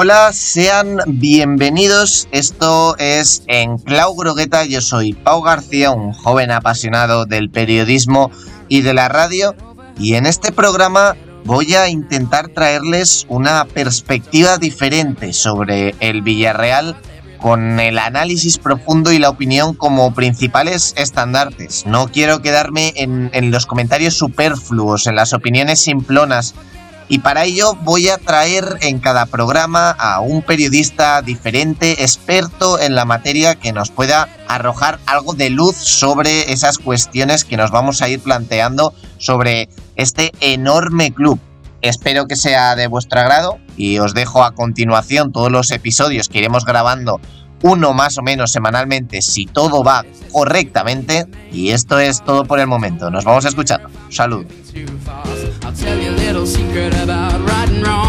Hola, sean bienvenidos. Esto es en Clau Grogueta. Yo soy Pau García, un joven apasionado del periodismo y de la radio. Y en este programa voy a intentar traerles una perspectiva diferente sobre el Villarreal con el análisis profundo y la opinión como principales estandartes. No quiero quedarme en, en los comentarios superfluos, en las opiniones simplonas y para ello voy a traer en cada programa a un periodista diferente, experto en la materia, que nos pueda arrojar algo de luz sobre esas cuestiones que nos vamos a ir planteando sobre este enorme club. Espero que sea de vuestro agrado y os dejo a continuación todos los episodios que iremos grabando uno más o menos semanalmente si todo va correctamente. Y esto es todo por el momento. Nos vamos a escuchar. I'll tell you a little secret about right and wrong.